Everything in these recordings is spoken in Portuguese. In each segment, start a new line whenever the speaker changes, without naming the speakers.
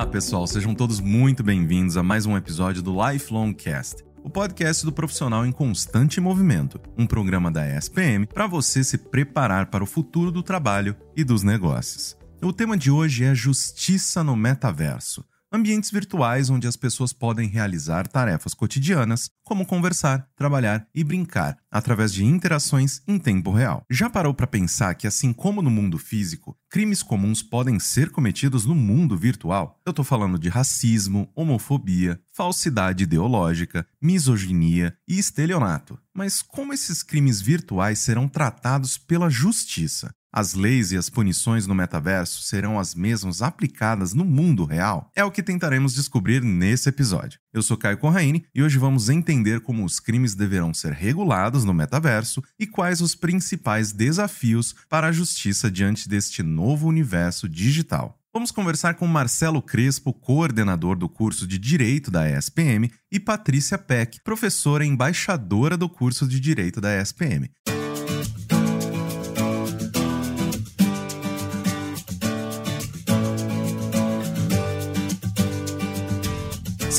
Olá, pessoal, sejam todos muito bem-vindos a mais um episódio do Lifelong Cast, o podcast do profissional em constante movimento, um programa da ESPM para você se preparar para o futuro do trabalho e dos negócios. O tema de hoje é justiça no metaverso ambientes virtuais onde as pessoas podem realizar tarefas cotidianas, como conversar, trabalhar e brincar, através de interações em tempo real. Já parou para pensar que, assim como no mundo físico, crimes comuns podem ser cometidos no mundo virtual? Eu estou falando de racismo, homofobia, falsidade ideológica, misoginia e estelionato. Mas como esses crimes virtuais serão tratados pela justiça? As leis e as punições no metaverso serão as mesmas aplicadas no mundo real? É o que tentaremos descobrir nesse episódio. Eu sou Caio Corraine e hoje vamos entender como os crimes deverão ser regulados no metaverso e quais os principais desafios para a justiça diante deste novo universo digital. Vamos conversar com Marcelo Crespo, coordenador do curso de Direito da ESPM, e Patrícia Peck, professora embaixadora do curso de Direito da ESPM.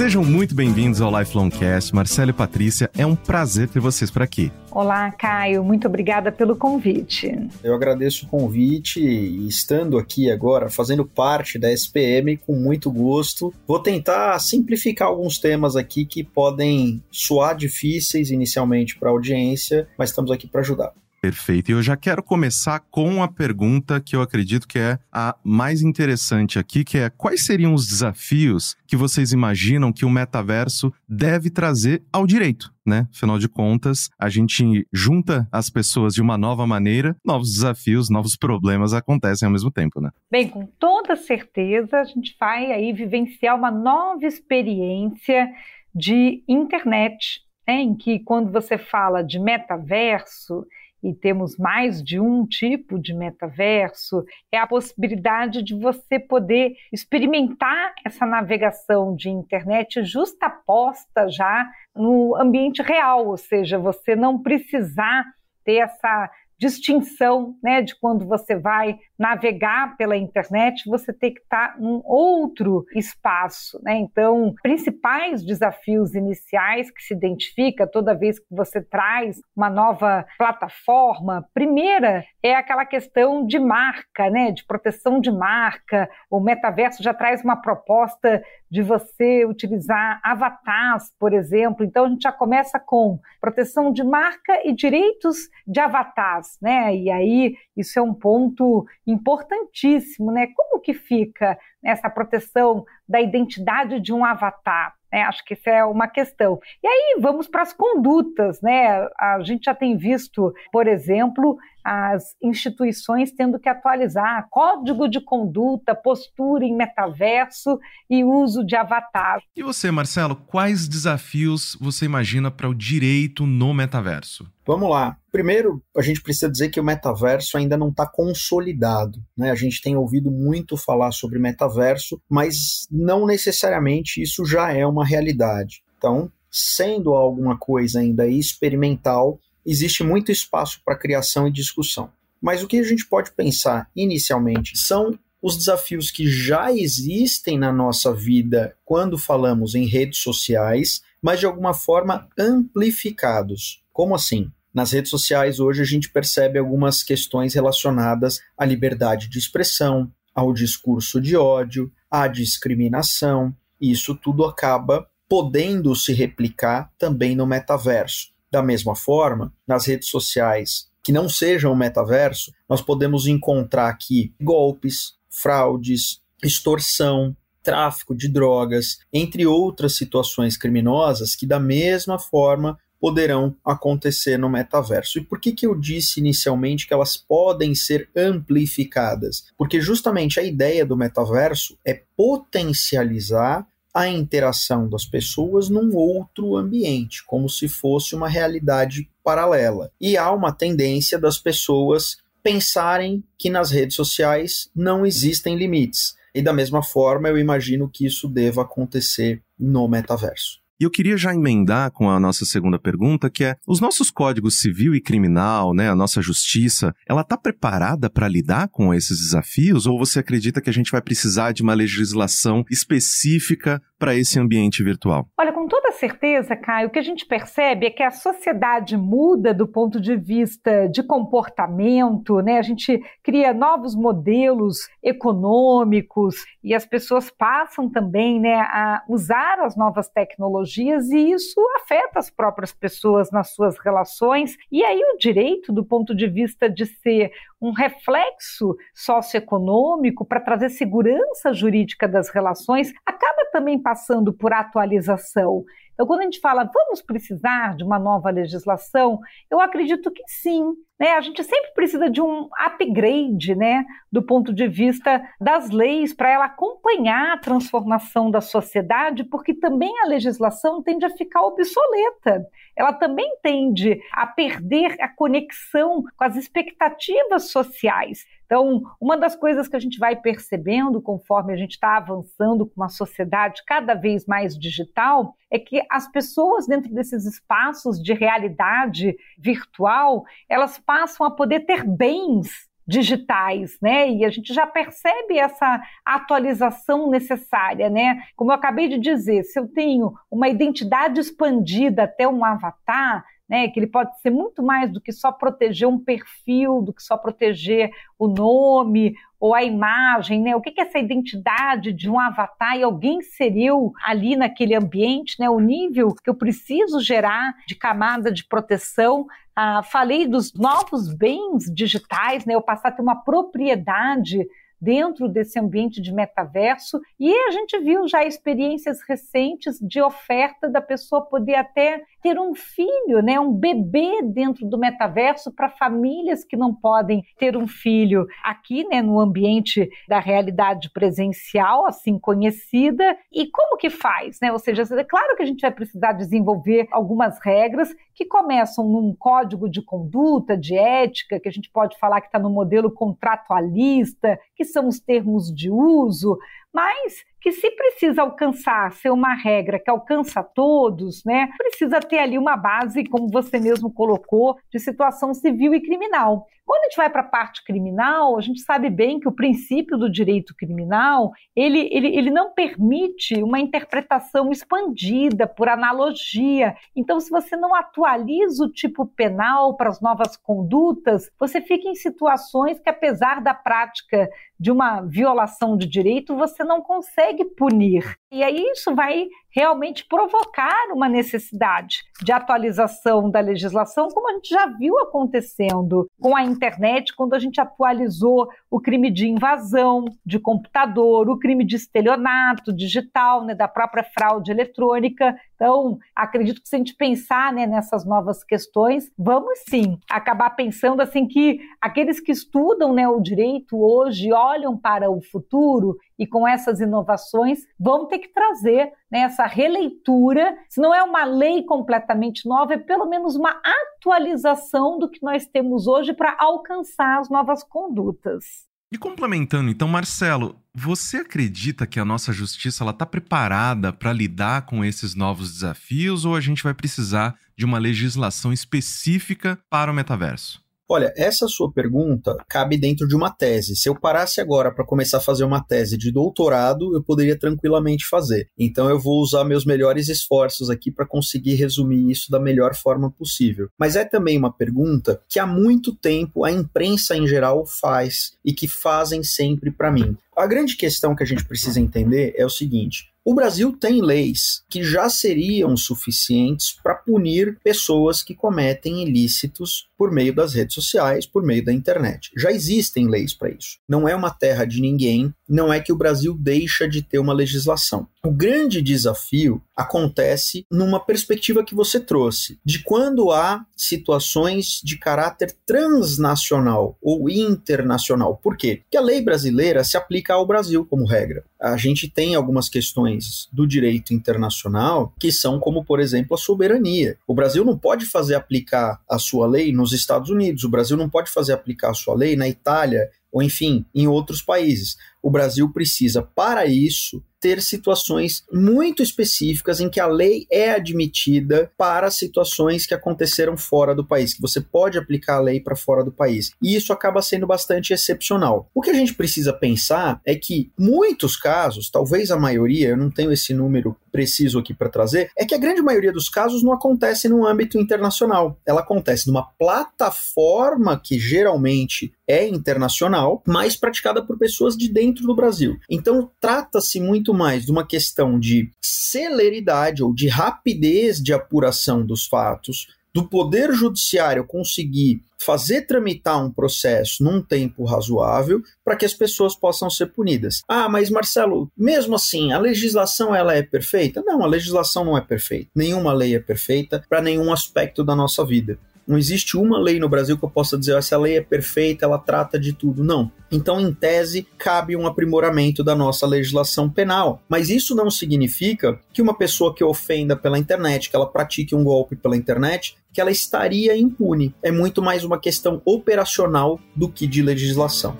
Sejam muito bem-vindos ao Lifelong Cast. Marcelo e Patrícia, é um prazer ter vocês por aqui.
Olá, Caio, muito obrigada pelo convite.
Eu agradeço o convite e estando aqui agora, fazendo parte da SPM com muito gosto. Vou tentar simplificar alguns temas aqui que podem soar difíceis inicialmente para a audiência, mas estamos aqui para ajudar.
Perfeito. E eu já quero começar com a pergunta que eu acredito que é a mais interessante aqui, que é quais seriam os desafios que vocês imaginam que o metaverso deve trazer ao direito? Né? Afinal de contas, a gente junta as pessoas de uma nova maneira, novos desafios, novos problemas acontecem ao mesmo tempo, né?
Bem, com toda certeza a gente vai aí vivenciar uma nova experiência de internet, né? em que quando você fala de metaverso, e temos mais de um tipo de metaverso, é a possibilidade de você poder experimentar essa navegação de internet justaposta já no ambiente real, ou seja, você não precisar ter essa distinção né, de quando você vai navegar pela internet, você tem que estar num outro espaço. Né? Então, principais desafios iniciais que se identifica toda vez que você traz uma nova plataforma, primeira é aquela questão de marca, né, de proteção de marca. O metaverso já traz uma proposta de você utilizar avatares, por exemplo. Então, a gente já começa com proteção de marca e direitos de avatares né? E aí isso é um ponto importantíssimo, né? Como que fica essa proteção da identidade de um avatar? Né? Acho que isso é uma questão. E aí vamos para as condutas, né? A gente já tem visto, por exemplo, as instituições tendo que atualizar código de conduta, postura em metaverso e uso de avatar.
E você, Marcelo, quais desafios você imagina para o direito no metaverso?
Vamos lá. Primeiro, a gente precisa dizer que o metaverso ainda não está consolidado. Né? A gente tem ouvido muito falar sobre metaverso, mas não necessariamente isso já é uma realidade. Então, sendo alguma coisa ainda experimental, existe muito espaço para criação e discussão. Mas o que a gente pode pensar inicialmente são os desafios que já existem na nossa vida quando falamos em redes sociais, mas de alguma forma amplificados. Como assim? Nas redes sociais hoje a gente percebe algumas questões relacionadas à liberdade de expressão, ao discurso de ódio, à discriminação. E isso tudo acaba podendo se replicar também no metaverso. Da mesma forma, nas redes sociais que não sejam o metaverso, nós podemos encontrar aqui golpes, fraudes, extorsão, tráfico de drogas, entre outras situações criminosas que, da mesma forma, poderão acontecer no metaverso. E por que, que eu disse inicialmente que elas podem ser amplificadas? Porque justamente a ideia do metaverso é potencializar a interação das pessoas num outro ambiente, como se fosse uma realidade paralela. E há uma tendência das pessoas pensarem que nas redes sociais não existem limites. E da mesma forma, eu imagino que isso deva acontecer no metaverso.
E eu queria já emendar com a nossa segunda pergunta, que é: os nossos códigos civil e criminal, né, a nossa justiça, ela está preparada para lidar com esses desafios? Ou você acredita que a gente vai precisar de uma legislação específica para esse ambiente virtual?
Olha, com toda certeza, Caio, o que a gente percebe é que a sociedade muda do ponto de vista de comportamento, né? A gente cria novos modelos econômicos e as pessoas passam também, né, a usar as novas tecnologias e isso afeta as próprias pessoas nas suas relações. E aí o direito, do ponto de vista de ser um reflexo socioeconômico para trazer segurança jurídica das relações, acaba também passando por atualização. Então, quando a gente fala vamos precisar de uma nova legislação, eu acredito que sim. Né? A gente sempre precisa de um upgrade né, do ponto de vista das leis para ela acompanhar a transformação da sociedade, porque também a legislação tende a ficar obsoleta. Ela também tende a perder a conexão com as expectativas sociais. Então, uma das coisas que a gente vai percebendo conforme a gente está avançando com uma sociedade cada vez mais digital é que as pessoas dentro desses espaços de realidade virtual, elas passam a poder ter bens digitais, né? E a gente já percebe essa atualização necessária, né? Como eu acabei de dizer, se eu tenho uma identidade expandida até um avatar, né, que ele pode ser muito mais do que só proteger um perfil, do que só proteger o nome ou a imagem, né? O que é essa identidade de um avatar e alguém inseriu ali naquele ambiente, né? O nível que eu preciso gerar de camada de proteção. Ah, falei dos novos bens digitais, né? Eu passar a ter uma propriedade dentro desse ambiente de metaverso. E a gente viu já experiências recentes de oferta da pessoa poder até ter um filho, né, um bebê dentro do metaverso para famílias que não podem ter um filho aqui, né, no ambiente da realidade presencial, assim conhecida. E como que faz, né? Ou seja, é claro que a gente vai precisar desenvolver algumas regras que começam num código de conduta, de ética, que a gente pode falar que está no modelo contratualista, que são os termos de uso, mas que se precisa alcançar ser uma regra que alcança todos, né, precisa ter ali uma base, como você mesmo colocou, de situação civil e criminal. Quando a gente vai para a parte criminal, a gente sabe bem que o princípio do direito criminal, ele, ele, ele não permite uma interpretação expandida por analogia. Então, se você não atualiza o tipo penal para as novas condutas, você fica em situações que, apesar da prática de uma violação de direito, você não consegue punir. E aí isso vai realmente provocar uma necessidade de atualização da legislação, como a gente já viu acontecendo com a internet, quando a gente atualizou o crime de invasão de computador, o crime de estelionato digital, né, da própria fraude eletrônica. Então, acredito que se a gente pensar né, nessas novas questões, vamos sim acabar pensando assim que aqueles que estudam né, o direito hoje olham para o futuro e com essas inovações vão ter que trazer né, essa releitura. Se não é uma lei completamente nova, é pelo menos uma atualização do que nós temos hoje para alcançar as novas condutas.
E complementando, então, Marcelo, você acredita que a nossa justiça está preparada para lidar com esses novos desafios ou a gente vai precisar de uma legislação específica para o metaverso?
Olha, essa sua pergunta cabe dentro de uma tese. Se eu parasse agora para começar a fazer uma tese de doutorado, eu poderia tranquilamente fazer. Então eu vou usar meus melhores esforços aqui para conseguir resumir isso da melhor forma possível. Mas é também uma pergunta que há muito tempo a imprensa em geral faz e que fazem sempre para mim. A grande questão que a gente precisa entender é o seguinte: o Brasil tem leis que já seriam suficientes para punir pessoas que cometem ilícitos por meio das redes sociais, por meio da internet. Já existem leis para isso. Não é uma terra de ninguém, não é que o Brasil deixa de ter uma legislação. O grande desafio acontece numa perspectiva que você trouxe, de quando há situações de caráter transnacional ou internacional. Por quê? Porque a lei brasileira se aplica ao Brasil como regra. A gente tem algumas questões do direito internacional que são como, por exemplo, a soberania. O Brasil não pode fazer aplicar a sua lei nos Estados Unidos, o Brasil não pode fazer aplicar a sua lei na Itália ou enfim, em outros países. O Brasil precisa, para isso, ter situações muito específicas em que a lei é admitida para situações que aconteceram fora do país, que você pode aplicar a lei para fora do país. E isso acaba sendo bastante excepcional. O que a gente precisa pensar é que muitos casos, talvez a maioria, eu não tenho esse número preciso aqui para trazer, é que a grande maioria dos casos não acontece no âmbito internacional. Ela acontece numa plataforma que geralmente é internacional, mas praticada por pessoas de dentro do Brasil. Então, trata-se muito mais de uma questão de celeridade ou de rapidez de apuração dos fatos, do Poder Judiciário conseguir fazer tramitar um processo num tempo razoável para que as pessoas possam ser punidas. Ah, mas Marcelo, mesmo assim, a legislação ela é perfeita? Não, a legislação não é perfeita. Nenhuma lei é perfeita para nenhum aspecto da nossa vida. Não existe uma lei no Brasil que eu possa dizer essa lei é perfeita, ela trata de tudo. Não. Então, em tese, cabe um aprimoramento da nossa legislação penal. Mas isso não significa que uma pessoa que ofenda pela internet, que ela pratique um golpe pela internet, que ela estaria impune. É muito mais uma questão operacional do que de legislação.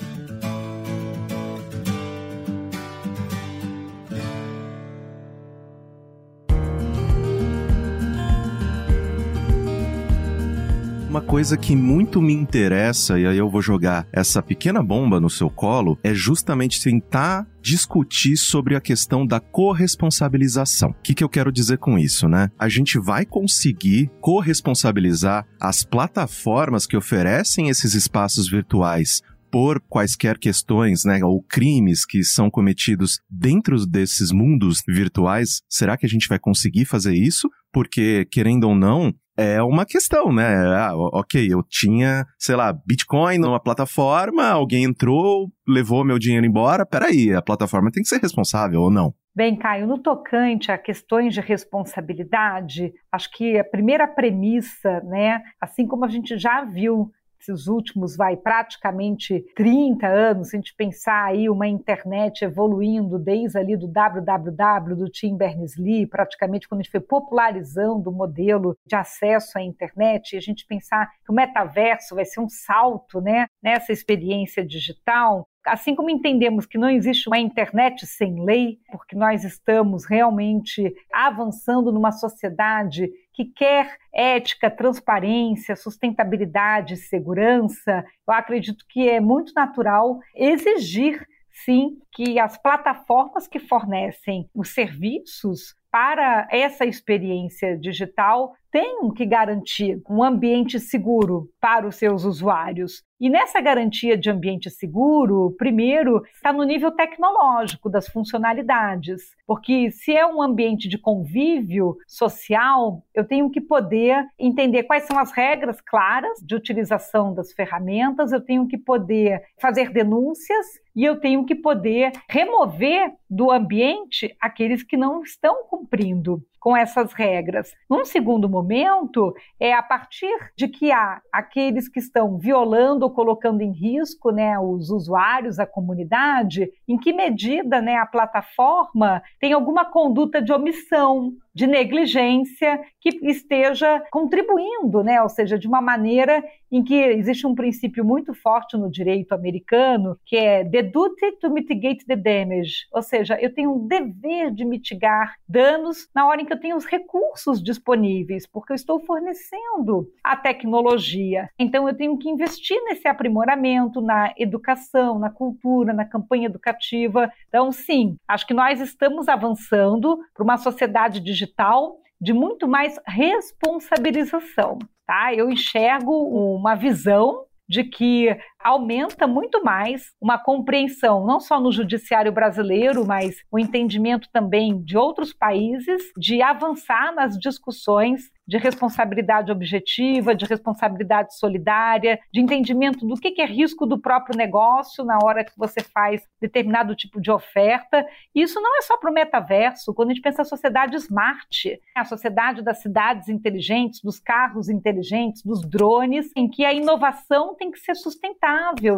Uma coisa que muito me interessa, e aí eu vou jogar essa pequena bomba no seu colo, é justamente tentar discutir sobre a questão da corresponsabilização. O que, que eu quero dizer com isso, né? A gente vai conseguir corresponsabilizar as plataformas que oferecem esses espaços virtuais por quaisquer questões, né, ou crimes que são cometidos dentro desses mundos virtuais, será que a gente vai conseguir fazer isso? Porque, querendo ou não, é uma questão, né? Ah, ok, eu tinha, sei lá, Bitcoin numa plataforma, alguém entrou, levou meu dinheiro embora. Peraí, a plataforma tem que ser responsável ou não?
Bem, Caio, no tocante a questões de responsabilidade, acho que a primeira premissa, né, assim como a gente já viu esses últimos, vai, praticamente 30 anos, se a gente pensar aí uma internet evoluindo desde ali do www, do Tim Berners-Lee, praticamente quando a gente foi popularizando o modelo de acesso à internet, e a gente pensar que o metaverso vai ser um salto, né, nessa experiência digital, Assim como entendemos que não existe uma internet sem lei, porque nós estamos realmente avançando numa sociedade que quer ética, transparência, sustentabilidade, segurança, eu acredito que é muito natural exigir sim que as plataformas que fornecem os serviços para essa experiência digital tenham que garantir um ambiente seguro para os seus usuários. E nessa garantia de ambiente seguro, primeiro, está no nível tecnológico das funcionalidades, porque se é um ambiente de convívio social, eu tenho que poder entender quais são as regras claras de utilização das ferramentas, eu tenho que poder fazer denúncias e eu tenho que poder remover do ambiente aqueles que não estão cumprindo com essas regras. Num segundo momento, é a partir de que há aqueles que estão violando ou colocando em risco né, os usuários, a comunidade, em que medida né, a plataforma tem alguma conduta de omissão, de negligência que esteja contribuindo, né? ou seja, de uma maneira em que existe um princípio muito forte no direito americano, que é the duty to mitigate the damage, ou seja, eu tenho um dever de mitigar danos na hora em que eu tenho os recursos disponíveis, porque eu estou fornecendo a tecnologia. Então eu tenho que investir nesse aprimoramento, na educação, na cultura, na campanha educativa. Então, sim, acho que nós estamos avançando para uma sociedade digital de muito mais responsabilização. Tá? Eu enxergo uma visão de que aumenta muito mais uma compreensão, não só no judiciário brasileiro, mas o entendimento também de outros países, de avançar nas discussões de responsabilidade objetiva, de responsabilidade solidária, de entendimento do que é risco do próprio negócio na hora que você faz determinado tipo de oferta. E isso não é só para o metaverso, quando a gente pensa a sociedade smart, a sociedade das cidades inteligentes, dos carros inteligentes, dos drones, em que a inovação tem que ser sustentável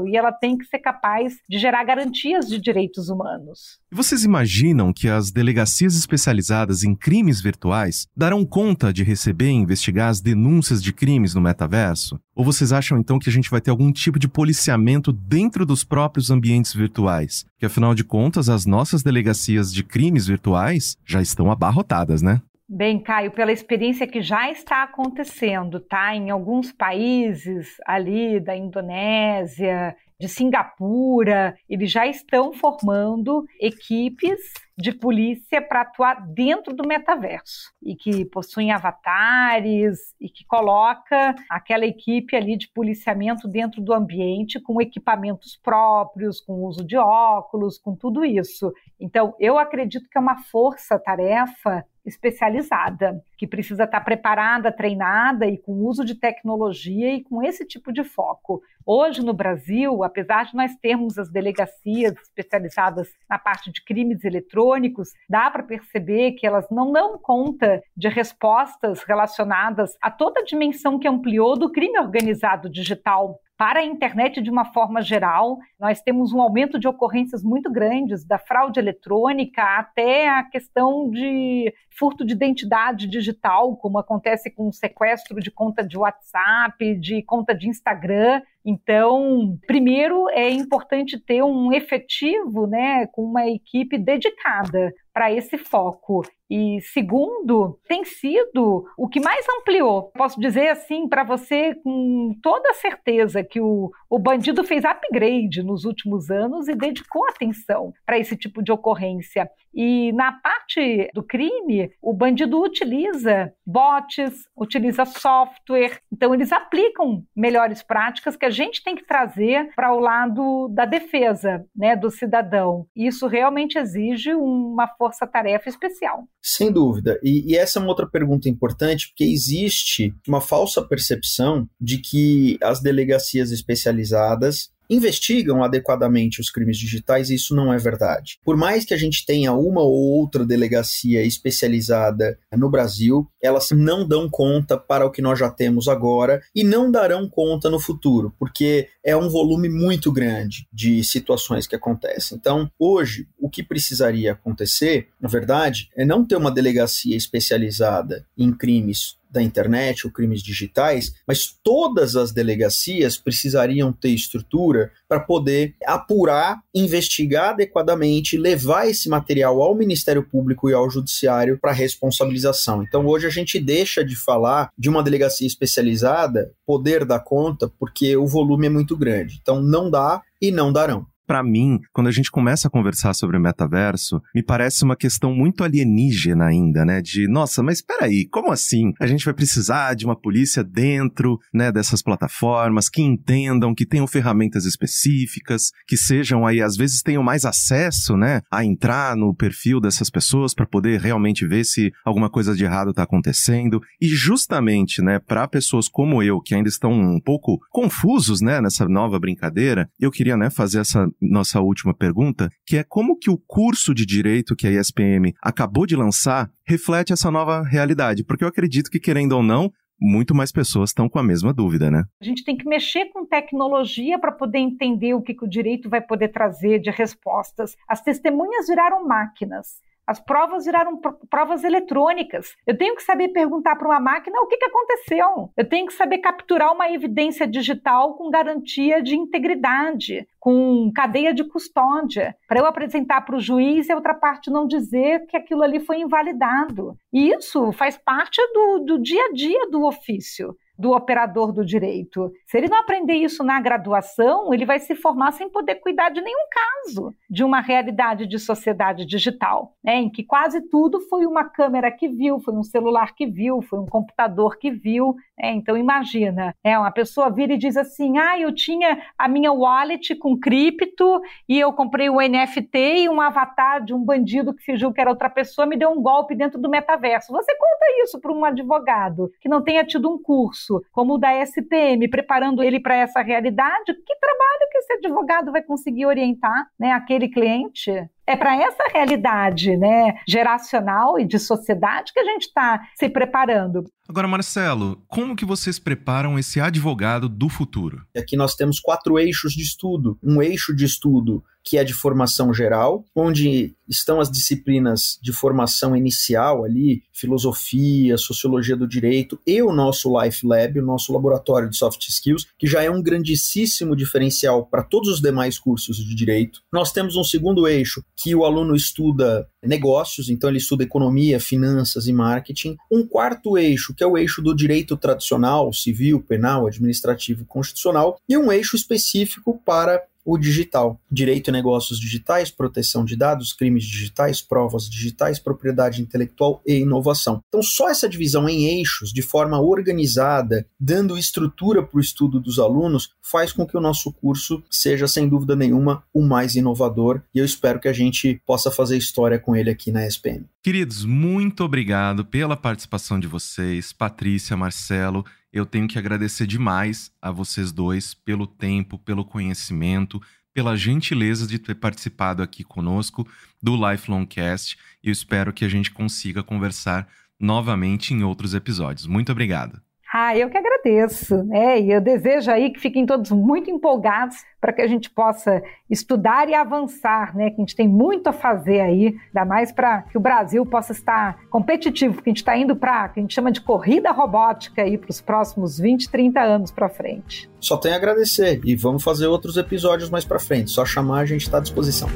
e ela tem que ser capaz de gerar garantias de direitos humanos.
Vocês imaginam que as delegacias especializadas em crimes virtuais darão conta de receber e investigar as denúncias de crimes no metaverso? Ou vocês acham então que a gente vai ter algum tipo de policiamento dentro dos próprios ambientes virtuais? Que afinal de contas, as nossas delegacias de crimes virtuais já estão abarrotadas, né?
Bem, Caio, pela experiência que já está acontecendo, tá? Em alguns países ali da Indonésia, de Singapura, eles já estão formando equipes de polícia para atuar dentro do metaverso e que possuem avatares e que coloca aquela equipe ali de policiamento dentro do ambiente com equipamentos próprios, com uso de óculos, com tudo isso. Então, eu acredito que é uma força-tarefa especializada, que precisa estar preparada, treinada e com uso de tecnologia e com esse tipo de foco. Hoje no Brasil, apesar de nós termos as delegacias especializadas na parte de crimes eletrônicos, dá para perceber que elas não dão conta de respostas relacionadas a toda a dimensão que ampliou do crime organizado digital para a internet de uma forma geral. Nós temos um aumento de ocorrências muito grandes, da fraude eletrônica até a questão de furto de identidade digital, como acontece com o sequestro de conta de WhatsApp, de conta de Instagram. Então, primeiro é importante ter um efetivo, né, com uma equipe dedicada para esse foco. E segundo, tem sido o que mais ampliou. Posso dizer assim para você com toda certeza que o, o bandido fez upgrade nos últimos anos e dedicou atenção para esse tipo de ocorrência. E na parte do crime, o bandido utiliza bots, utiliza software, então eles aplicam melhores práticas que a gente tem que trazer para o lado da defesa, né, do cidadão. Isso realmente exige uma força-tarefa especial.
Sem dúvida. E, e essa é uma outra pergunta importante, porque existe uma falsa percepção de que as delegacias especializadas investigam adequadamente os crimes digitais e isso não é verdade. Por mais que a gente tenha uma ou outra delegacia especializada no Brasil, elas não dão conta para o que nós já temos agora e não darão conta no futuro, porque é um volume muito grande de situações que acontecem. Então, hoje, o que precisaria acontecer, na verdade, é não ter uma delegacia especializada em crimes da internet ou crimes digitais, mas todas as delegacias precisariam ter estrutura para poder apurar, investigar adequadamente, levar esse material ao Ministério Público e ao Judiciário para responsabilização. Então hoje a gente deixa de falar de uma delegacia especializada poder dar conta, porque o volume é muito grande. Então não dá e não darão
para mim, quando a gente começa a conversar sobre o metaverso, me parece uma questão muito alienígena ainda, né? De, nossa, mas espera aí, como assim? A gente vai precisar de uma polícia dentro, né, dessas plataformas que entendam, que tenham ferramentas específicas, que sejam aí às vezes tenham mais acesso, né, a entrar no perfil dessas pessoas para poder realmente ver se alguma coisa de errado está acontecendo. E justamente, né, para pessoas como eu que ainda estão um pouco confusos, né, nessa nova brincadeira, eu queria, né, fazer essa nossa última pergunta, que é como que o curso de direito que a ESPM acabou de lançar reflete essa nova realidade? Porque eu acredito que, querendo ou não, muito mais pessoas estão com a mesma dúvida, né?
A gente tem que mexer com tecnologia para poder entender o que, que o direito vai poder trazer de respostas. As testemunhas viraram máquinas. As provas viraram provas eletrônicas. Eu tenho que saber perguntar para uma máquina o que, que aconteceu. Eu tenho que saber capturar uma evidência digital com garantia de integridade, com cadeia de custódia, para eu apresentar para o juiz e a outra parte não dizer que aquilo ali foi invalidado. E isso faz parte do, do dia a dia do ofício do operador do direito. Se ele não aprender isso na graduação, ele vai se formar sem poder cuidar de nenhum caso de uma realidade de sociedade digital, né, em que quase tudo foi uma câmera que viu, foi um celular que viu, foi um computador que viu. Né, então imagina, é uma pessoa vira e diz assim: "Ah, eu tinha a minha wallet com cripto e eu comprei um NFT e um avatar de um bandido que fingiu que era outra pessoa me deu um golpe dentro do metaverso". Você conta isso para um advogado que não tenha tido um curso curso como o da SPM, preparando ele para essa realidade, que trabalho que esse advogado vai conseguir orientar né, aquele cliente? É para essa realidade né, geracional e de sociedade que a gente está se preparando.
Agora, Marcelo, como que vocês preparam esse advogado do futuro?
Aqui nós temos quatro eixos de estudo. Um eixo de estudo que é de formação geral, onde estão as disciplinas de formação inicial ali, filosofia, sociologia do direito e o nosso Life Lab, o nosso laboratório de soft skills, que já é um grandíssimo diferencial para todos os demais cursos de direito. Nós temos um segundo eixo que o aluno estuda negócios, então ele estuda economia, finanças e marketing. Um quarto eixo, que é o eixo do direito tradicional, civil, penal, administrativo, constitucional, e um eixo específico para o digital. Direito e negócios digitais, proteção de dados, crimes digitais, provas digitais, propriedade intelectual e inovação. Então, só essa divisão em eixos, de forma organizada, dando estrutura para o estudo dos alunos, faz com que o nosso curso seja, sem dúvida nenhuma, o mais inovador e eu espero que a gente possa fazer história com ele aqui na SPM.
Queridos, muito obrigado pela participação de vocês, Patrícia, Marcelo. Eu tenho que agradecer demais a vocês dois pelo tempo, pelo conhecimento, pela gentileza de ter participado aqui conosco do Lifelong Cast. Eu espero que a gente consiga conversar novamente em outros episódios. Muito obrigado.
Ah, eu que agradeço, né? E eu desejo aí que fiquem todos muito empolgados para que a gente possa estudar e avançar, né? Que a gente tem muito a fazer aí, ainda mais para que o Brasil possa estar competitivo, porque a gente está indo para que a gente chama de corrida robótica aí para os próximos 20, 30 anos para frente.
Só tenho a agradecer e vamos fazer outros episódios mais para frente. Só chamar, a gente está à disposição.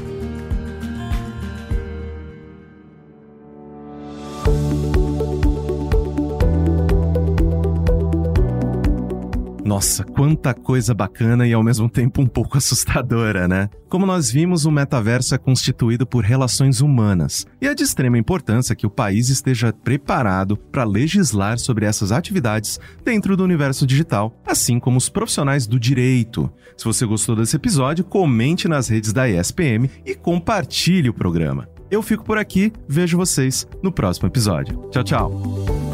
Nossa, quanta coisa bacana e ao mesmo tempo um pouco assustadora, né? Como nós vimos, o metaverso é constituído por relações humanas e é de extrema importância que o país esteja preparado para legislar sobre essas atividades dentro do universo digital, assim como os profissionais do direito. Se você gostou desse episódio, comente nas redes da ESPM e compartilhe o programa. Eu fico por aqui, vejo vocês no próximo episódio. Tchau, tchau.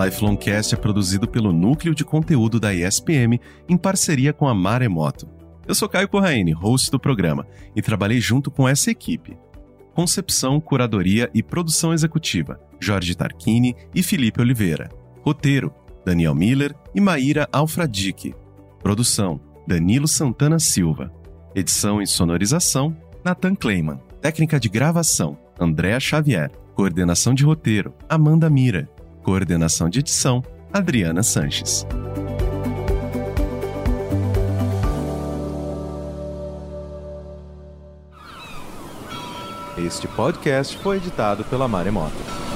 Lifelong Cast é produzido pelo Núcleo de Conteúdo da ESPM em parceria com a Maremoto. Eu sou Caio Corraine, host do programa, e trabalhei junto com essa equipe. Concepção, curadoria e produção executiva: Jorge Tarquini e Felipe Oliveira. Roteiro: Daniel Miller e Maíra Alfradique. Produção: Danilo Santana Silva. Edição e sonorização: Nathan Kleiman. Técnica de gravação: Andréa Xavier. Coordenação de roteiro: Amanda Mira. Coordenação de edição: Adriana Sanches. Este podcast foi editado pela Maremoto.